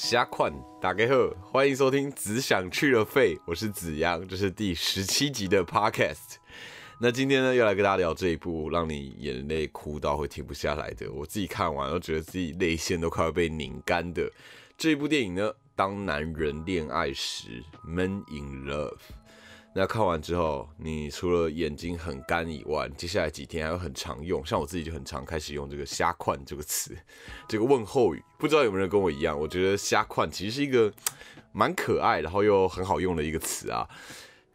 瞎款打给后，欢迎收听《只想去了肺》，我是子阳，这是第十七集的 Podcast。那今天呢，又来跟大家聊这一部让你眼泪哭到会停不下来的，我自己看完都觉得自己泪腺都快要被拧干的这一部电影呢，《当男人恋爱时》（Men in Love）。那看完之后，你除了眼睛很干以外，接下来几天还会很常用。像我自己就很常开始用这个“虾款”这个词，这个问候语。不知道有没有人跟我一样？我觉得“虾款”其实是一个蛮可爱，然后又很好用的一个词啊，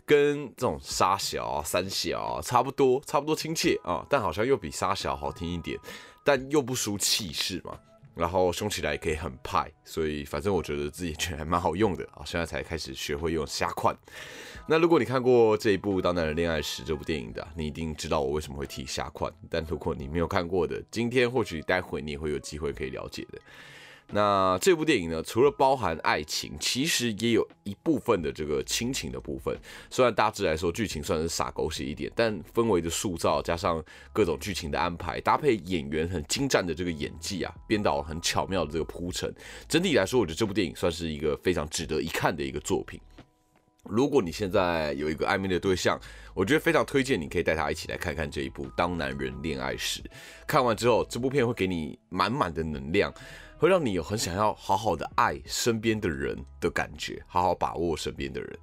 跟这种“沙小”“三小”差不多，差不多亲切啊，但好像又比“沙小”好听一点，但又不输气势嘛。然后凶起来也可以很派，所以反正我觉得自己觉得还蛮好用的啊。现在才开始学会用“虾款”。那如果你看过这一部《当男人恋爱时》这部电影的，你一定知道我为什么会提虾款。但如果你没有看过的，今天或许待会你也会有机会可以了解的。那这部电影呢，除了包含爱情，其实也有一部分的这个亲情的部分。虽然大致来说剧情算是傻狗血一点，但氛围的塑造加上各种剧情的安排，搭配演员很精湛的这个演技啊，编导很巧妙的这个铺陈，整体来说，我觉得这部电影算是一个非常值得一看的一个作品。如果你现在有一个暧昧的对象，我觉得非常推荐你可以带他一起来看看这一部《当男人恋爱时》。看完之后，这部片会给你满满的能量，会让你有很想要好好的爱身边的人的感觉，好好把握身边的人。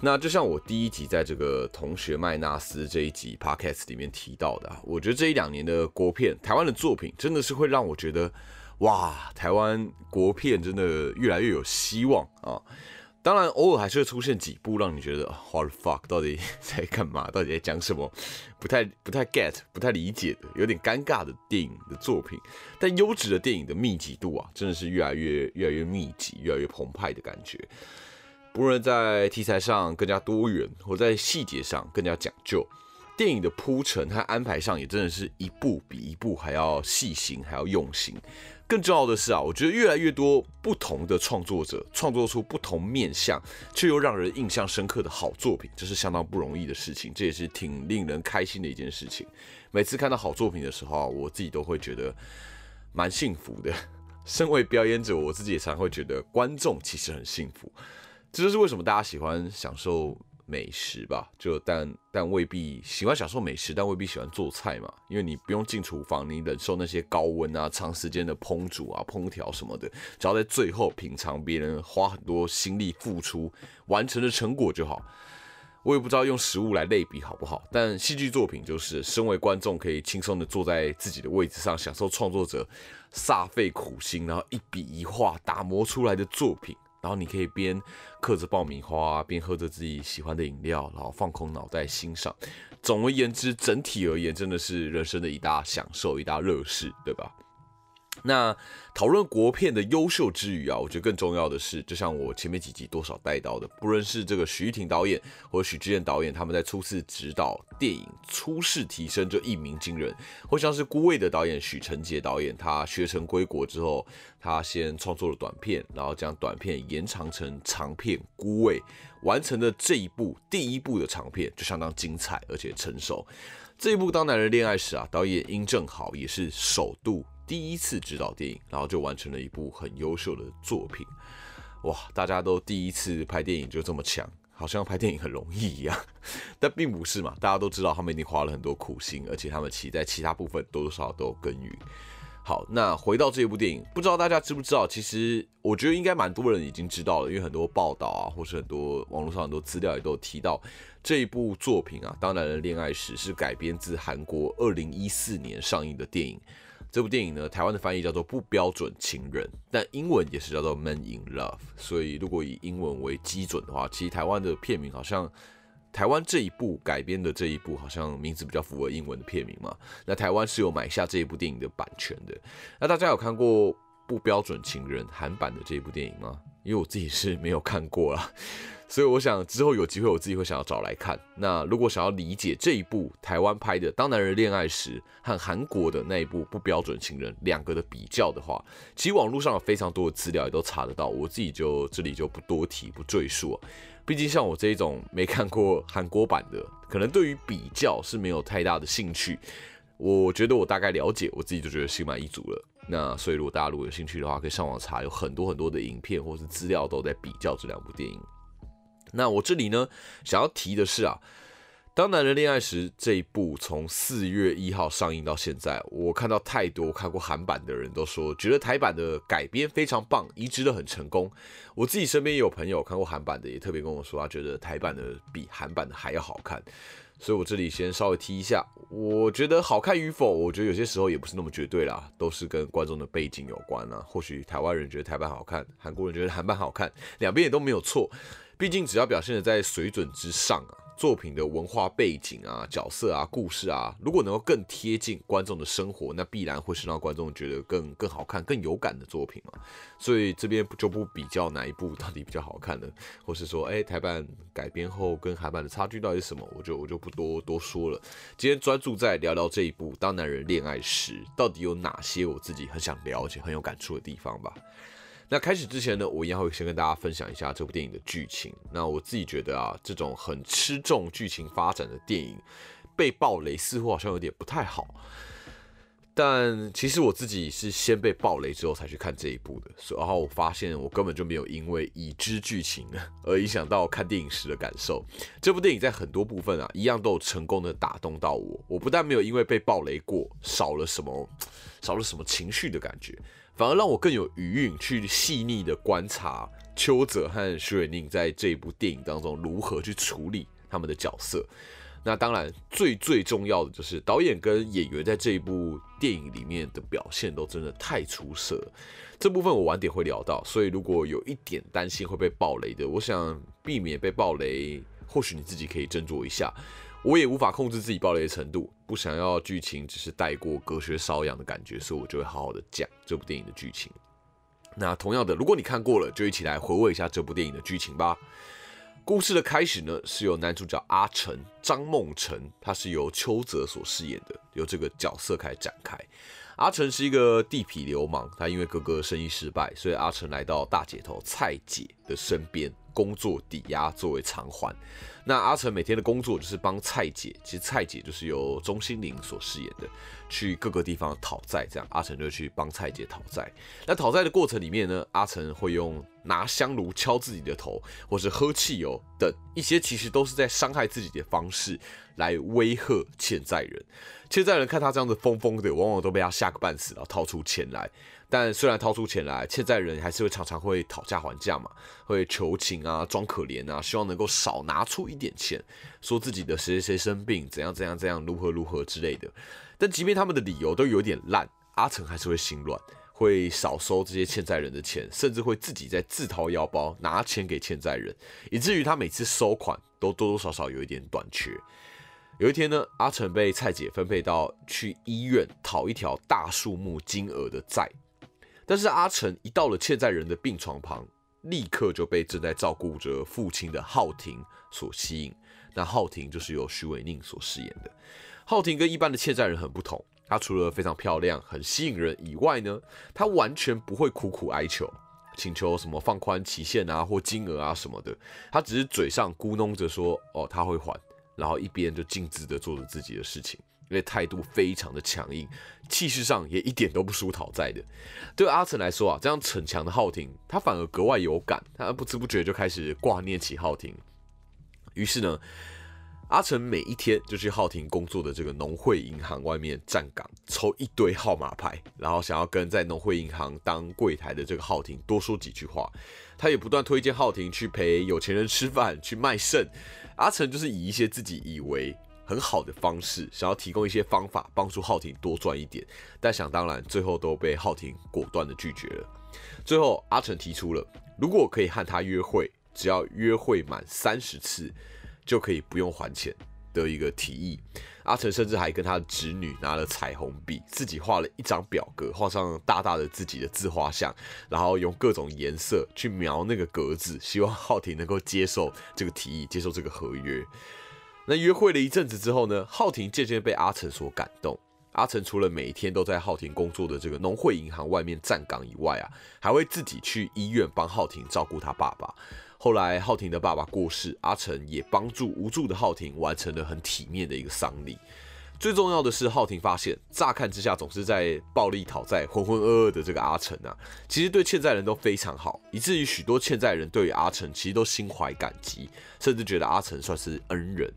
那就像我第一集在这个同学麦纳斯这一集 podcast 里面提到的，我觉得这一两年的国片，台湾的作品真的是会让我觉得，哇，台湾国片真的越来越有希望啊！当然，偶尔还是会出现几部让你觉得 what the fuck，到底 在干嘛？到底在讲什么？不太不太 get，不太理解的，有点尴尬的电影的作品。但优质的电影的密集度啊，真的是越来越越来越密集，越来越澎湃的感觉。不论在题材上更加多元，或在细节上更加讲究，电影的铺陈和安排上也真的是一部比一部还要细心，还要用心。更重要的是啊，我觉得越来越多不同的创作者创作出不同面向却又让人印象深刻的好作品，这是相当不容易的事情，这也是挺令人开心的一件事情。每次看到好作品的时候啊，我自己都会觉得蛮幸福的。身为表演者，我自己也常会觉得观众其实很幸福。这就是为什么大家喜欢享受。美食吧，就但但未必喜欢享受美食，但未必喜欢做菜嘛。因为你不用进厨房，你忍受那些高温啊、长时间的烹煮啊、烹调什么的，只要在最后品尝别人花很多心力付出完成的成果就好。我也不知道用食物来类比好不好，但戏剧作品就是身为观众可以轻松的坐在自己的位置上，享受创作者煞费苦心，然后一笔一画打磨出来的作品。然后你可以边嗑着爆米花，边喝着自己喜欢的饮料，然后放空脑袋欣赏。总而言之，整体而言，真的是人生的一大享受，一大乐事，对吧？那讨论国片的优秀之余啊，我觉得更重要的是，就像我前面几集多少带到的，不论是这个徐玉婷导演或许志燕导演，他们在初次指导电影初试提升就一鸣惊人；或像是孤味的导演许成杰导演，他学成归国之后，他先创作了短片，然后将短片延长成长片《孤味》，完成的这一部第一部的长片就相当精彩而且成熟。这一部《当男人恋爱时》啊，导演殷正豪也是首度。第一次指导电影，然后就完成了一部很优秀的作品，哇！大家都第一次拍电影就这么强，好像拍电影很容易一样，但并不是嘛。大家都知道他们一定花了很多苦心，而且他们其在其他部分多多少少都有耕耘。好，那回到这一部电影，不知道大家知不知道？其实我觉得应该蛮多人已经知道了，因为很多报道啊，或是很多网络上很多资料也都提到这一部作品啊。当男人恋爱史是改编自韩国二零一四年上映的电影。这部电影呢，台湾的翻译叫做《不标准情人》，但英文也是叫做《Men in Love》。所以如果以英文为基准的话，其实台湾的片名好像台湾这一部改编的这一部好像名字比较符合英文的片名嘛。那台湾是有买下这一部电影的版权的。那大家有看过《不标准情人》韩版的这一部电影吗？因为我自己是没有看过啦。所以我想之后有机会我自己会想要找来看。那如果想要理解这一部台湾拍的《当男人恋爱时》和韩国的那一部《不标准情人》两个的比较的话，其实网络上有非常多的资料也都查得到，我自己就这里就不多提不赘述。毕竟像我这一种没看过韩国版的，可能对于比较是没有太大的兴趣。我觉得我大概了解，我自己就觉得心满意足了。那所以如果大家如果有兴趣的话，可以上网查，有很多很多的影片或是资料都在比较这两部电影。那我这里呢，想要提的是啊。当男人恋爱时这一部从四月一号上映到现在，我看到太多看过韩版的人都说，觉得台版的改编非常棒，移植的很成功。我自己身边也有朋友看过韩版的，也特别跟我说，他觉得台版的比韩版的还要好看。所以我这里先稍微提一下，我觉得好看与否，我觉得有些时候也不是那么绝对啦，都是跟观众的背景有关啊。或许台湾人觉得台版好看，韩国人觉得韩版好看，两边也都没有错。毕竟只要表现的在水准之上啊。作品的文化背景啊、角色啊、故事啊，如果能够更贴近观众的生活，那必然会是让观众觉得更更好看、更有感的作品嘛。所以这边就不比较哪一部到底比较好看了，或是说，哎，台版改编后跟韩版的差距到底是什么，我就我就不多多说了。今天专注在聊聊这一部《当男人恋爱时》，到底有哪些我自己很想了解、很有感触的地方吧。那开始之前呢，我一样会先跟大家分享一下这部电影的剧情。那我自己觉得啊，这种很吃重剧情发展的电影被暴雷似乎好像有点不太好。但其实我自己是先被暴雷之后才去看这一部的，然后我发现我根本就没有因为已知剧情 而影响到看电影时的感受。这部电影在很多部分啊，一样都有成功的打动到我。我不但没有因为被暴雷过少了什么，少了什么情绪的感觉。反而让我更有余韵去细腻的观察邱泽和徐伟宁在这一部电影当中如何去处理他们的角色。那当然，最最重要的就是导演跟演员在这一部电影里面的表现都真的太出色。这部分我晚点会聊到，所以如果有一点担心会被爆雷的，我想避免被爆雷，或许你自己可以斟酌一下。我也无法控制自己暴雷的程度，不想要剧情只是带过隔靴搔痒的感觉，所以我就会好好的讲这部电影的剧情。那同样的，如果你看过了，就一起来回味一下这部电影的剧情吧。故事的开始呢，是由男主角阿成张梦成，他是由邱泽所饰演的，由这个角色开展开。阿成是一个地痞流氓，他因为哥哥生意失败，所以阿成来到大姐头蔡姐的身边工作抵押作为偿还。那阿成每天的工作就是帮蔡姐，其实蔡姐就是由钟欣凌所饰演的，去各个地方讨债，这样阿成就去帮蔡姐讨债。那讨债的过程里面呢，阿成会用拿香炉敲自己的头，或是喝汽油等一些其实都是在伤害自己的方式来威吓欠债人。欠债人看他这样子疯疯的，往往都被他吓个半死，然后掏出钱来。但虽然掏出钱来，欠债人还是会常常会讨价还价嘛，会求情啊，装可怜啊，希望能够少拿出一点钱，说自己的谁谁谁生病，怎样怎样怎样，如何如何之类的。但即便他们的理由都有点烂，阿成还是会心软，会少收这些欠债人的钱，甚至会自己在自掏腰包拿钱给欠债人，以至于他每次收款都多多少少有一点短缺。有一天呢，阿成被蔡姐分配到去医院讨一条大数目金额的债。但是阿成一到了欠债人的病床旁，立刻就被正在照顾着父亲的浩庭所吸引。那浩庭就是由徐伟宁所饰演的。浩庭跟一般的欠债人很不同，他除了非常漂亮、很吸引人以外呢，他完全不会苦苦哀求，请求什么放宽期限啊或金额啊什么的。他只是嘴上咕哝着说：“哦，他会还。”然后一边就径自的做着自己的事情。因为态度非常的强硬，气势上也一点都不输讨债的。对阿成来说啊，这样逞强的浩庭，他反而格外有感，他不知不觉就开始挂念起浩庭。于是呢，阿成每一天就去浩庭工作的这个农会银行外面站岗，抽一堆号码牌，然后想要跟在农会银行当柜台的这个浩庭多说几句话。他也不断推荐浩庭去陪有钱人吃饭，去卖肾。阿成就是以一些自己以为。很好的方式，想要提供一些方法帮助浩庭多赚一点，但想当然，最后都被浩庭果断的拒绝了。最后，阿成提出了，如果可以和他约会，只要约会满三十次，就可以不用还钱的一个提议。阿成甚至还跟他的侄女拿了彩虹笔，自己画了一张表格，画上大大的自己的自画像，然后用各种颜色去描那个格子，希望浩庭能够接受这个提议，接受这个合约。那约会了一阵子之后呢，浩庭渐渐被阿成所感动。阿成除了每天都在浩庭工作的这个农会银行外面站岗以外啊，还会自己去医院帮浩庭照顾他爸爸。后来浩庭的爸爸过世，阿成也帮助无助的浩庭完成了很体面的一个丧礼。最重要的是，浩庭发现，乍看之下总是在暴力讨债、浑浑噩噩的这个阿成啊，其实对欠债人都非常好，以至于许多欠债人对于阿成其实都心怀感激，甚至觉得阿成算是恩人。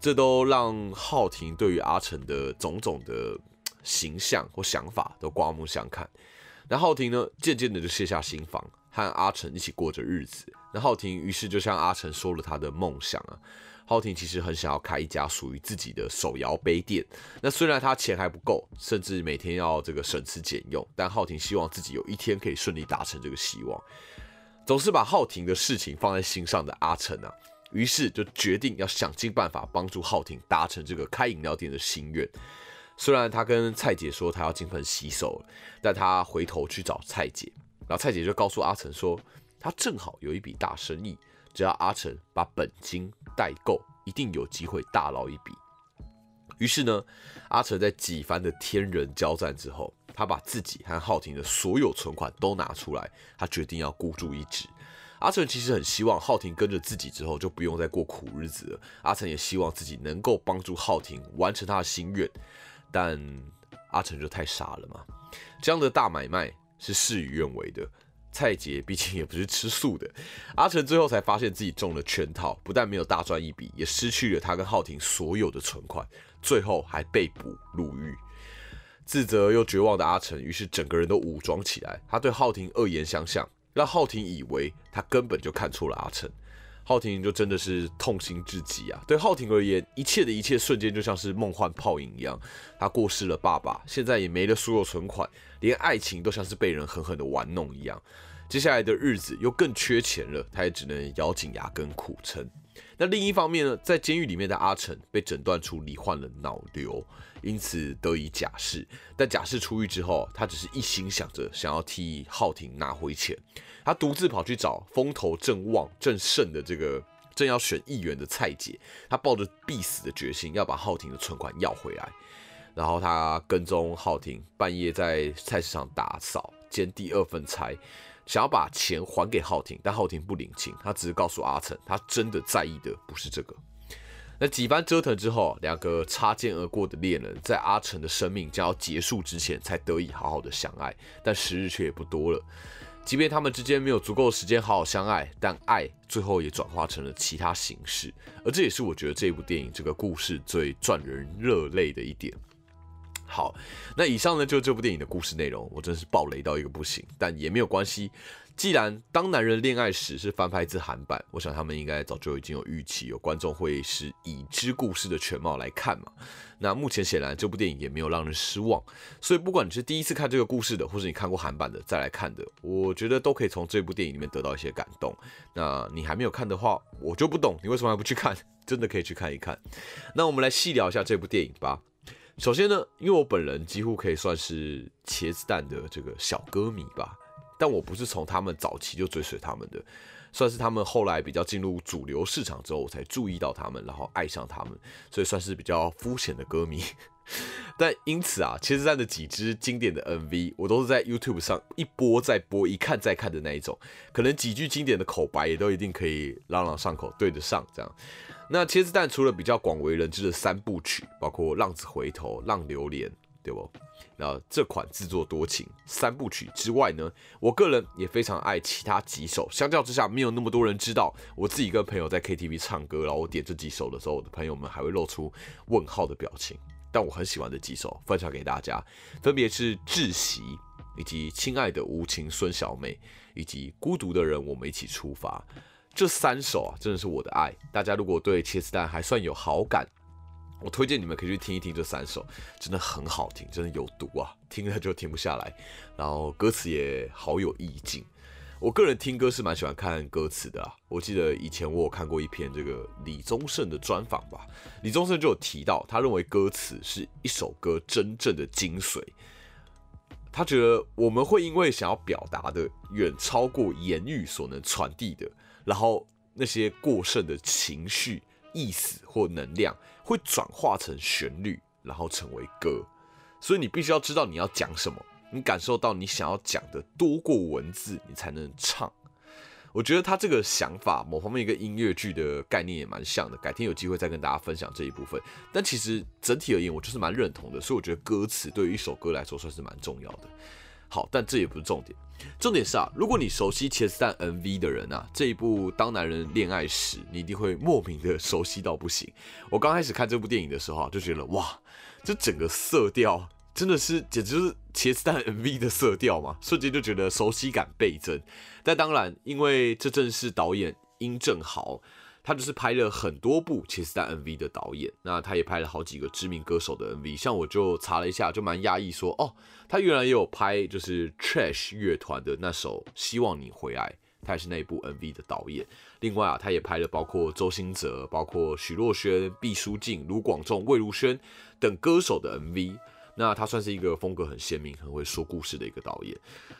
这都让浩庭对于阿成的种种的形象或想法都刮目相看。那浩庭呢，渐渐的就卸下心防，和阿成一起过着日子。那浩庭于是就向阿成说了他的梦想啊。浩庭其实很想要开一家属于自己的手摇杯店。那虽然他钱还不够，甚至每天要这个省吃俭用，但浩庭希望自己有一天可以顺利达成这个希望。总是把浩庭的事情放在心上的阿成啊，于是就决定要想尽办法帮助浩庭达成这个开饮料店的心愿。虽然他跟蔡姐说他要金盆洗手，但他回头去找蔡姐，然后蔡姐就告诉阿成说，他正好有一笔大生意。只要阿成把本金带够，一定有机会大捞一笔。于是呢，阿成在几番的天人交战之后，他把自己和浩庭的所有存款都拿出来，他决定要孤注一掷。阿成其实很希望浩庭跟着自己之后就不用再过苦日子了。阿成也希望自己能够帮助浩庭完成他的心愿，但阿成就太傻了嘛。这样的大买卖是事与愿违的。蔡杰毕竟也不是吃素的，阿成最后才发现自己中了圈套，不但没有大赚一笔，也失去了他跟浩庭所有的存款，最后还被捕入狱。自责又绝望的阿成，于是整个人都武装起来，他对浩庭恶言相向，让浩庭以为他根本就看错了阿成。浩庭就真的是痛心至极啊！对浩庭而言，一切的一切瞬间就像是梦幻泡影一样。他过世了爸爸，现在也没了所有存款，连爱情都像是被人狠狠的玩弄一样。接下来的日子又更缺钱了，他也只能咬紧牙根苦撑。那另一方面呢，在监狱里面的阿成被诊断出罹患了脑瘤，因此得以假释。但假释出狱之后，他只是一心想着想要替浩庭拿回钱。他独自跑去找风头正旺、正盛的这个正要选议员的蔡姐，他抱着必死的决心要把浩庭的存款要回来。然后他跟踪浩庭，半夜在菜市场打扫兼第二份差。想要把钱还给浩庭，但浩庭不领情，他只是告诉阿成，他真的在意的不是这个。那几番折腾之后，两个擦肩而过的恋人，在阿成的生命将要结束之前，才得以好好的相爱。但时日却也不多了，即便他们之间没有足够的时间好好相爱，但爱最后也转化成了其他形式。而这也是我觉得这部电影这个故事最赚人热泪的一点。好，那以上呢就这部电影的故事内容，我真是暴雷到一个不行，但也没有关系。既然《当男人恋爱时》是翻拍自韩版，我想他们应该早就已经有预期，有观众会是已知故事的全貌来看嘛。那目前显然这部电影也没有让人失望，所以不管你是第一次看这个故事的，或是你看过韩版的再来看的，我觉得都可以从这部电影里面得到一些感动。那你还没有看的话，我就不懂你为什么还不去看，真的可以去看一看。那我们来细聊一下这部电影吧。首先呢，因为我本人几乎可以算是茄子蛋的这个小歌迷吧，但我不是从他们早期就追随他们的，算是他们后来比较进入主流市场之后，我才注意到他们，然后爱上他们，所以算是比较肤浅的歌迷。但因此啊，茄子蛋的几支经典的 MV，我都是在 YouTube 上一播再播，一看再看的那一种，可能几句经典的口白也都一定可以朗朗上口，对得上这样。那茄子蛋除了比较广为人知的三部曲，包括《浪子回头》《浪流连》，对不？那这款自作多情三部曲之外呢，我个人也非常爱其他几首。相较之下，没有那么多人知道。我自己跟朋友在 KTV 唱歌，然后我点这几首的时候，我的朋友们还会露出问号的表情。但我很喜欢的几首，分享给大家，分别是《窒息》，以及《亲爱的无情孙小妹》，以及《孤独的人》，我们一起出发。这三首啊，真的是我的爱。大家如果对茄子蛋还算有好感，我推荐你们可以去听一听这三首，真的很好听，真的有毒啊，听了就停不下来。然后歌词也好有意境。我个人听歌是蛮喜欢看歌词的啊。我记得以前我有看过一篇这个李宗盛的专访吧，李宗盛就有提到，他认为歌词是一首歌真正的精髓。他觉得我们会因为想要表达的远超过言语所能传递的。然后那些过剩的情绪、意思或能量会转化成旋律，然后成为歌。所以你必须要知道你要讲什么，你感受到你想要讲的多过文字，你才能唱。我觉得他这个想法某方面跟音乐剧的概念也蛮像的。改天有机会再跟大家分享这一部分。但其实整体而言，我就是蛮认同的。所以我觉得歌词对于一首歌来说算是蛮重要的。好，但这也不是重点。重点是啊，如果你熟悉茄子蛋 MV 的人啊，这一部《当男人恋爱时》，你一定会莫名的熟悉到不行。我刚开始看这部电影的时候，就觉得哇，这整个色调真的是简直是茄子蛋 MV 的色调嘛，瞬间就觉得熟悉感倍增。但当然，因为这正是导演殷正豪。他就是拍了很多部茄子蛋 MV 的导演，那他也拍了好几个知名歌手的 MV，像我就查了一下，就蛮讶异，说哦，他原来也有拍就是 Trash 乐团的那首《希望你回来》，他也是那部 MV 的导演。另外啊，他也拍了包括周兴哲、包括许若瑄、毕书尽、卢广仲、魏如萱等歌手的 MV。那他算是一个风格很鲜明、很会说故事的一个导演。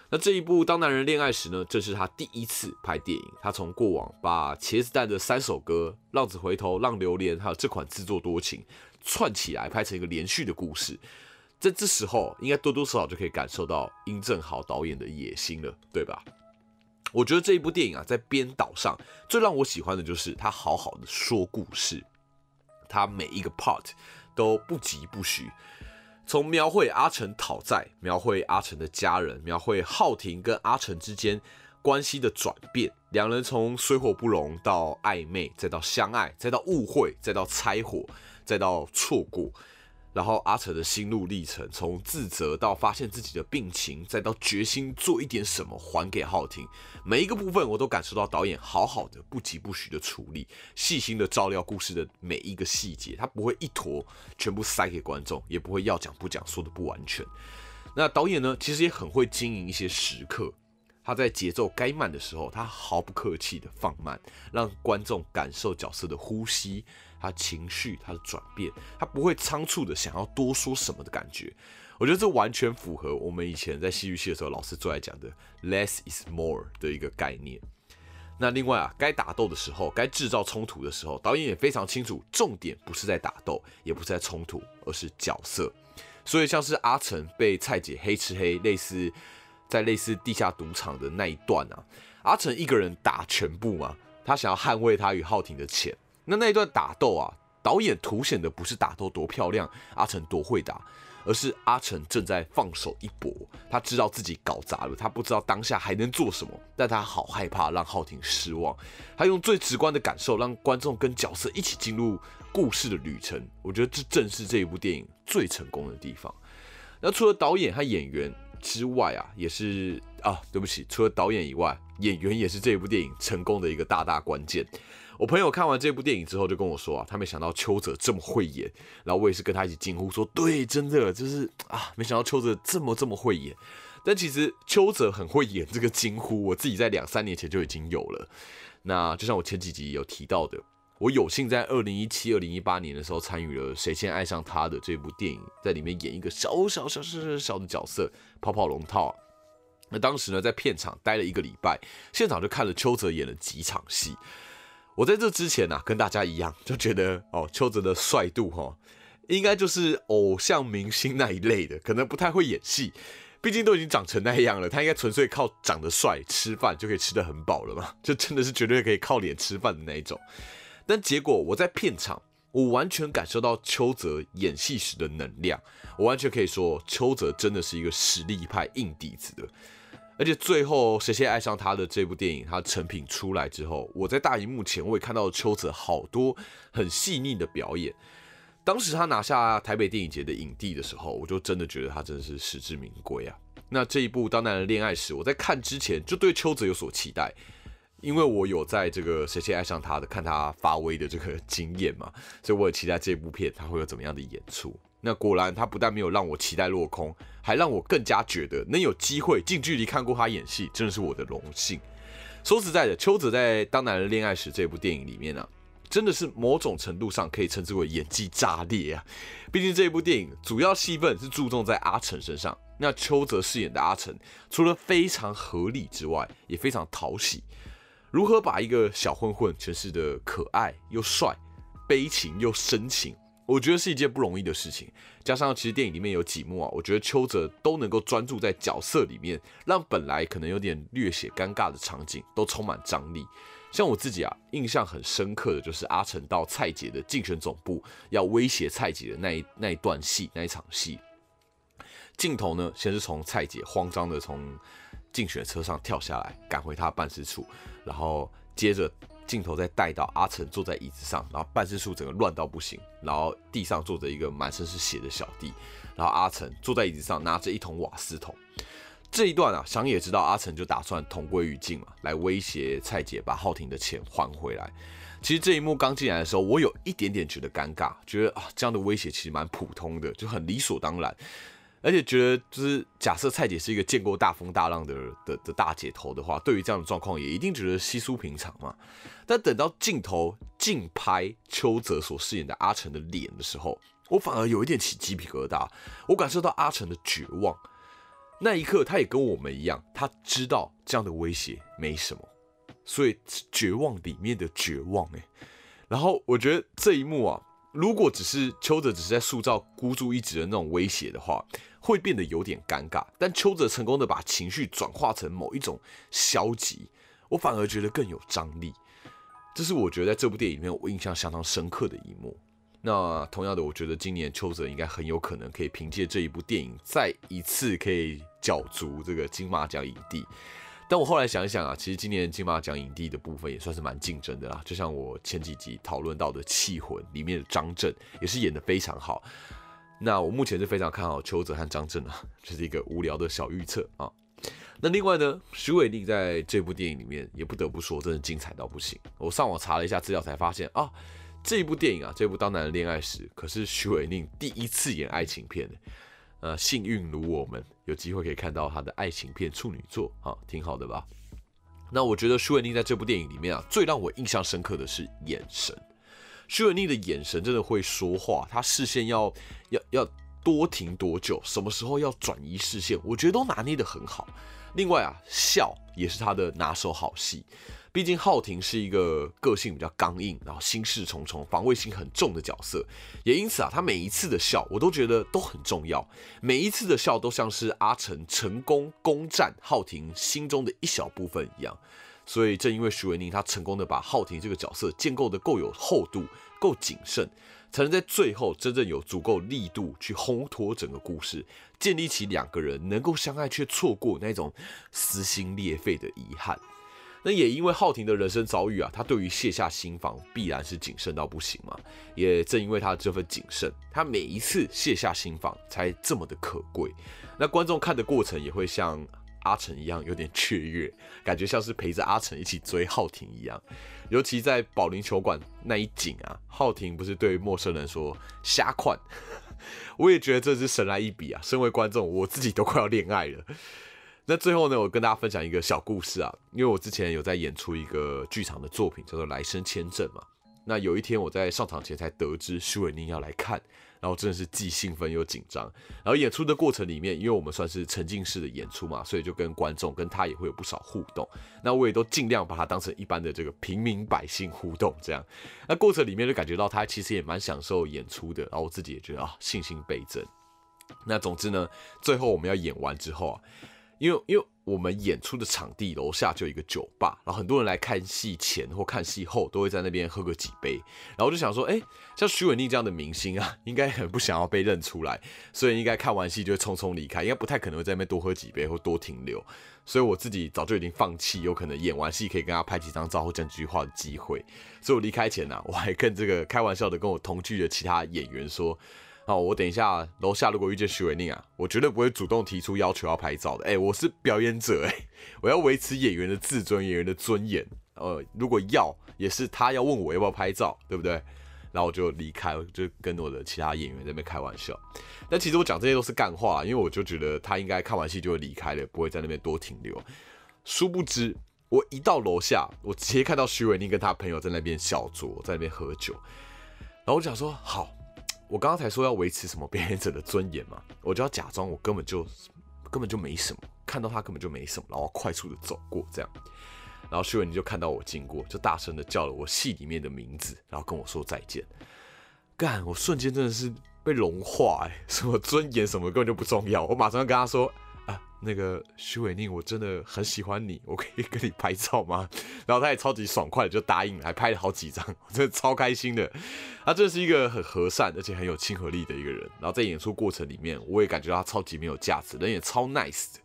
那这一部《当男人恋爱时》呢，这是他第一次拍电影。他从过往把茄子蛋的三首歌《浪子回头》《浪榴莲》还有这款《自作多情》串起来，拍成一个连续的故事。在这时候，应该多多少少就可以感受到殷正豪导演的野心了，对吧？我觉得这一部电影啊，在编导上最让我喜欢的就是他好好的说故事，他每一个 part 都不疾不徐。从描绘阿成讨债，描绘阿成的家人，描绘浩庭跟阿成之间关系的转变，两人从水火不容到暧昧，再到相爱，再到误会，再到猜火，再到错过。然后阿成的心路历程，从自责到发现自己的病情，再到决心做一点什么还给浩庭，每一个部分我都感受到导演好好的不疾不徐的处理，细心的照料故事的每一个细节，他不会一坨全部塞给观众，也不会要讲不讲，说的不完全。那导演呢，其实也很会经营一些时刻，他在节奏该慢的时候，他毫不客气的放慢，让观众感受角色的呼吸。他情绪，他的转变，他不会仓促的想要多说什么的感觉。我觉得这完全符合我们以前在戏剧系的时候老师最爱讲的 “less is more” 的一个概念。那另外啊，该打斗的时候，该制造冲突的时候，导演也非常清楚，重点不是在打斗，也不是在冲突，而是角色。所以像是阿成被蔡姐黑吃黑，类似在类似地下赌场的那一段啊，阿成一个人打全部嘛，他想要捍卫他与浩庭的钱。那那一段打斗啊，导演凸显的不是打斗多漂亮，阿成多会打，而是阿成正在放手一搏。他知道自己搞砸了，他不知道当下还能做什么，但他好害怕让浩廷失望。他用最直观的感受，让观众跟角色一起进入故事的旅程。我觉得这正是这一部电影最成功的地方。那除了导演和演员之外啊，也是啊，对不起，除了导演以外，演员也是这一部电影成功的一个大大关键。我朋友看完这部电影之后就跟我说啊，他没想到邱泽这么会演，然后我也是跟他一起惊呼说，对，真的就是啊，没想到邱泽这么这么会演。但其实邱泽很会演这个惊呼，我自己在两三年前就已经有了。那就像我前几集有提到的，我有幸在二零一七、二零一八年的时候参与了《谁先爱上他》的这部电影，在里面演一个小小小小小的角色，跑跑龙套。那当时呢，在片场待了一个礼拜，现场就看了邱泽演了几场戏。我在这之前呢，跟大家一样，就觉得哦，邱泽的帅度哈，应该就是偶像明星那一类的，可能不太会演戏，毕竟都已经长成那样了，他应该纯粹靠长得帅吃饭就可以吃得很饱了嘛，就真的是绝对可以靠脸吃饭的那一种。但结果我在片场，我完全感受到邱泽演戏时的能量，我完全可以说邱泽真的是一个实力派硬底子的。而且最后，谁先爱上他的这部电影，它成品出来之后，我在大荧幕前，我也看到了邱泽好多很细腻的表演。当时他拿下台北电影节的影帝的时候，我就真的觉得他真的是实至名归啊。那这一部《当男人恋爱时》，我在看之前就对邱泽有所期待，因为我有在这个谁先爱上他的看他发威的这个经验嘛，所以我也期待这部片他会有怎么样的演出。那果然，他不但没有让我期待落空，还让我更加觉得能有机会近距离看过他演戏，真的是我的荣幸。说实在的，邱泽在《当男人恋爱时》这部电影里面呢，真的是某种程度上可以称之为演技炸裂啊！毕竟这部电影主要戏份是注重在阿成身上，那邱泽饰演的阿成，除了非常合理之外，也非常讨喜。如何把一个小混混诠释的可爱又帅，悲情又深情？我觉得是一件不容易的事情。加上其实电影里面有几幕啊，我觉得邱泽都能够专注在角色里面，让本来可能有点略显尴尬的场景都充满张力。像我自己啊，印象很深刻的就是阿成到蔡姐的竞选总部要威胁蔡姐的那一那一段戏那一场戏。镜头呢，先是从蔡姐慌张的从竞选车上跳下来，赶回她办事处，然后接着镜头再带到阿成坐在椅子上，然后办事处整个乱到不行，然后地上坐着一个满身是血的小弟，然后阿成坐在椅子上拿着一桶瓦斯桶。这一段啊，想也知道阿成就打算同归于尽嘛，来威胁蔡姐把浩庭的钱还回来。其实这一幕刚进来的时候，我有一点点觉得尴尬，觉得啊这样的威胁其实蛮普通的，就很理所当然。而且觉得，就是假设蔡姐是一个见过大风大浪的的的大姐头的话，对于这样的状况，也一定觉得稀疏平常嘛。但等到镜头近拍邱泽所饰演的阿成的脸的时候，我反而有一点起鸡皮疙瘩。我感受到阿成的绝望。那一刻，他也跟我们一样，他知道这样的威胁没什么，所以绝望里面的绝望，哎。然后我觉得这一幕啊。如果只是邱泽只是在塑造孤注一掷的那种威胁的话，会变得有点尴尬。但邱泽成功的把情绪转化成某一种消极，我反而觉得更有张力。这是我觉得在这部电影里面我印象相当深刻的一幕。那同样的，我觉得今年邱泽应该很有可能可以凭借这一部电影再一次可以角逐这个金马奖影帝。但我后来想一想啊，其实今年金马奖影帝的部分也算是蛮竞争的啦。就像我前几集讨论到的《气魂》里面的张震，也是演的非常好。那我目前是非常看好邱泽和张震啊，这是一个无聊的小预测啊。那另外呢，徐伟宁在这部电影里面也不得不说，真的精彩到不行。我上网查了一下资料，才发现啊，这部电影啊，这部《当男人恋爱时》可是徐伟宁第一次演爱情片呃，幸运如我们有机会可以看到他的爱情片处女作啊，挺好的吧？那我觉得舒文丽在这部电影里面啊，最让我印象深刻的是眼神。舒文丽的眼神真的会说话，他视线要要要多停多久，什么时候要转移视线，我觉得都拿捏得很好。另外啊，笑也是他的拿手好戏。毕竟浩廷是一个个性比较刚硬，然后心事重重、防卫心很重的角色，也因此啊，他每一次的笑，我都觉得都很重要。每一次的笑都像是阿成成功攻占浩廷心中的一小部分一样。所以正因为徐维宁他成功的把浩廷这个角色建构的够有厚度、够谨慎，才能在最后真正有足够力度去烘托整个故事，建立起两个人能够相爱却错过那种撕心裂肺的遗憾。那也因为浩廷的人生遭遇啊，他对于卸下心防必然是谨慎到不行嘛。也正因为他的这份谨慎，他每一次卸下心防才这么的可贵。那观众看的过程也会像阿成一样有点雀跃，感觉像是陪着阿成一起追浩廷一样。尤其在保龄球馆那一景啊，浩廷不是对陌生人说瞎款，我也觉得这是神来一笔啊。身为观众，我自己都快要恋爱了。那最后呢，我跟大家分享一个小故事啊，因为我之前有在演出一个剧场的作品，叫做《来生签证》嘛。那有一天我在上场前才得知徐伟宁要来看，然后真的是既兴奋又紧张。然后演出的过程里面，因为我们算是沉浸式的演出嘛，所以就跟观众跟他也会有不少互动。那我也都尽量把他当成一般的这个平民百姓互动这样。那过程里面就感觉到他其实也蛮享受演出的，然后我自己也觉得啊信心倍增。那总之呢，最后我们要演完之后啊。因为因为我们演出的场地楼下就有一个酒吧，然后很多人来看戏前或看戏后都会在那边喝个几杯，然后我就想说，哎，像徐伟宁这样的明星啊，应该很不想要被认出来，所以应该看完戏就会匆匆离开，应该不太可能会在那边多喝几杯或多停留，所以我自己早就已经放弃有可能演完戏可以跟他拍几张照或讲几句话的机会，所以我离开前呢，我还跟这个开玩笑的跟我同剧的其他演员说。好，我等一下楼下如果遇见徐伟宁啊，我绝对不会主动提出要求要拍照的。哎，我是表演者，哎，我要维持演员的自尊、演员的尊严。呃，如果要，也是他要问我要不要拍照，对不对？然后我就离开，就跟我的其他演员在那边开玩笑。但其实我讲这些都是干话，因为我就觉得他应该看完戏就会离开了，不会在那边多停留。殊不知，我一到楼下，我直接看到徐伟宁跟他朋友在那边小酌，在那边喝酒。然后我就想说，好。我刚刚才说要维持什么表演者的尊严嘛，我就要假装我根本就根本就没什么，看到他根本就没什么，然后快速的走过这样，然后徐文宁就看到我经过，就大声的叫了我戏里面的名字，然后跟我说再见。干，我瞬间真的是被融化哎，什么尊严什么根本就不重要，我马上跟他说。那个徐伟宁，我真的很喜欢你，我可以跟你拍照吗？然后他也超级爽快的就答应，还拍了好几张，我 真的超开心的。他真的是一个很和善而且很有亲和力的一个人。然后在演出过程里面，我也感觉到他超级没有架子，人也超 nice 的。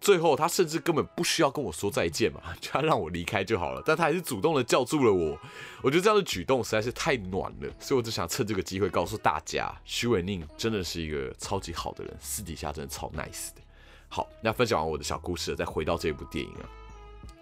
最后他甚至根本不需要跟我说再见嘛，就要让我离开就好了。但他还是主动的叫住了我。我觉得这样的举动实在是太暖了，所以我就想趁这个机会告诉大家，徐伟宁真的是一个超级好的人，私底下真的超 nice 的。好，那分享完我的小故事，再回到这部电影啊。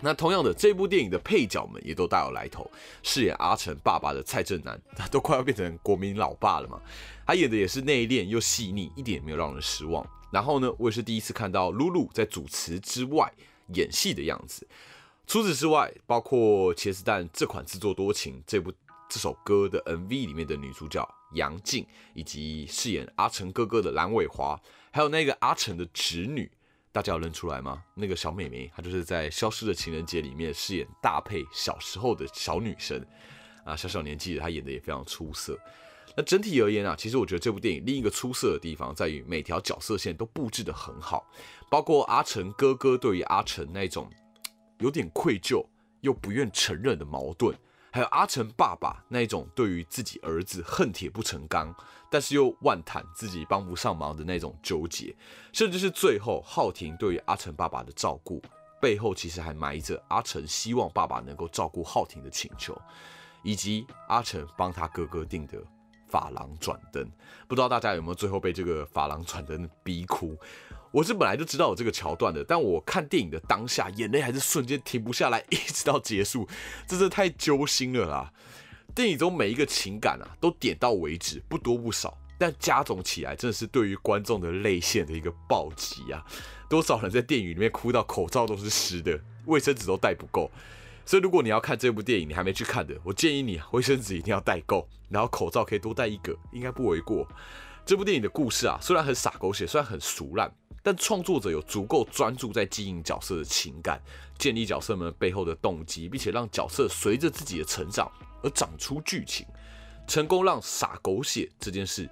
那同样的，这部电影的配角们也都大有来头。饰演阿成爸爸的蔡正南，他都快要变成国民老爸了嘛。他演的也是内敛又细腻，一点也没有让人失望。然后呢，我也是第一次看到露露在主持之外演戏的样子。除此之外，包括《茄子蛋》这款自作多情这部这首歌的 MV 里面的女主角杨静，以及饰演阿成哥哥的蓝伟华，还有那个阿成的侄女。大家有认出来吗？那个小美眉，她就是在《消失的情人节》里面饰演大佩小时候的小女生啊，小小年纪她演的也非常出色。那整体而言啊，其实我觉得这部电影另一个出色的地方在于每条角色线都布置的很好，包括阿成哥哥对于阿成那种有点愧疚又不愿承认的矛盾。还有阿成爸爸那一种对于自己儿子恨铁不成钢，但是又万谈自己帮不上忙的那种纠结，甚至是最后浩婷对于阿成爸爸的照顾背后，其实还埋着阿成希望爸爸能够照顾浩婷的请求，以及阿成帮他哥哥定的法郎转灯。不知道大家有没有最后被这个法郎转灯逼哭？我是本来就知道有这个桥段的，但我看电影的当下，眼泪还是瞬间停不下来，一直到结束，真是太揪心了啦！电影中每一个情感啊，都点到为止，不多不少，但加总起来，真的是对于观众的泪腺的一个暴击啊！多少人在电影里面哭到口罩都是湿的，卫生纸都带不够。所以如果你要看这部电影，你还没去看的，我建议你卫生纸一定要带够，然后口罩可以多带一个，应该不为过。这部电影的故事啊，虽然很傻狗血，虽然很俗烂。但创作者有足够专注在经营角色的情感，建立角色们背后的动机，并且让角色随着自己的成长而长出剧情，成功让傻狗血这件事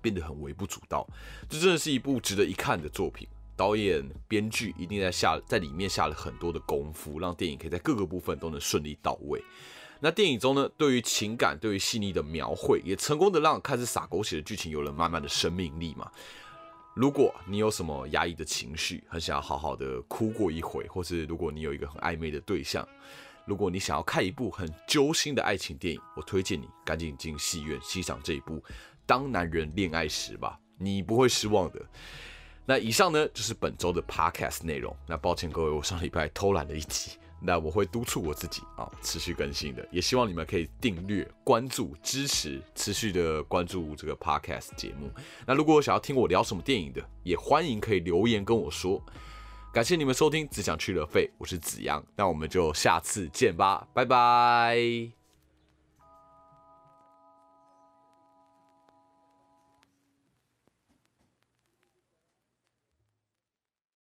变得很微不足道。这真的是一部值得一看的作品。导演、编剧一定在下在里面下了很多的功夫，让电影可以在各个部分都能顺利到位。那电影中呢，对于情感、对于细腻的描绘，也成功的让看似傻狗血的剧情有了满满的生命力嘛。如果你有什么压抑的情绪，很想要好好的哭过一回，或是如果你有一个很暧昧的对象，如果你想要看一部很揪心的爱情电影，我推荐你赶紧进戏院欣赏这一部《当男人恋爱时》吧，你不会失望的。那以上呢就是本周的 Podcast 内容。那抱歉各位，我上礼拜偷懒了一集。那我会督促我自己啊，持续更新的，也希望你们可以订阅、关注、支持，持续的关注这个 podcast 节目。那如果想要听我聊什么电影的，也欢迎可以留言跟我说。感谢你们收听《只想去了费》，我是子阳，那我们就下次见吧，拜拜。